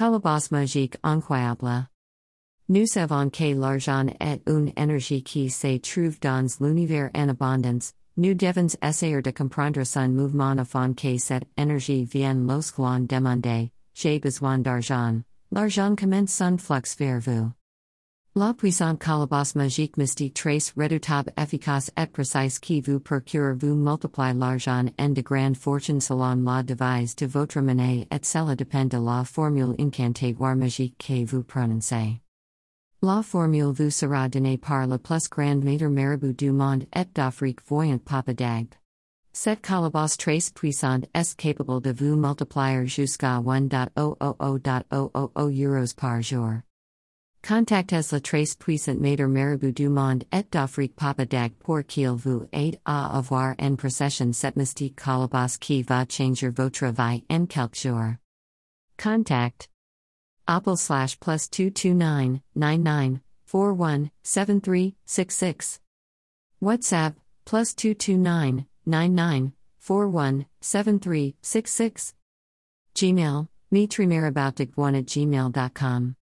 Calebasse magique incroyable. Nous savons que l'argent est une énergie qui se trouve dans l'univers en abondance. Nous devons essayer de comprendre son mouvement afin que cette énergie vienne lorsqu'on demande, j'ai besoin d'argent. L'argent commence son flux vers vous. La puissante calebasse magique mystique trace redoutable efficace et précise qui vous procure vous multiplie l'argent en de grande fortune selon la devise de votre monnaie et cela dépend de la formule incantatoire magique que vous prononcez. La formule vous sera donnée par le plus grand maître marabout du monde et d'Afrique voyant Papa Dagb. Cette calebasse trace puissante est capable de vous multiplier jusqu'à 1.000.000 euros par jour. Contactez la trace puissante maître marabout du monde et d'Afrique Papa dag pour qu'il vous aide à avoir en possession cette mystique calebasse qui va changer votre vie en quelques jours. Contact Apple slash plus 229 99 41 73 66. WhatsApp plus 229 99 41 73 66. Gmail, mitrimaraboutdic1 at gmail.com.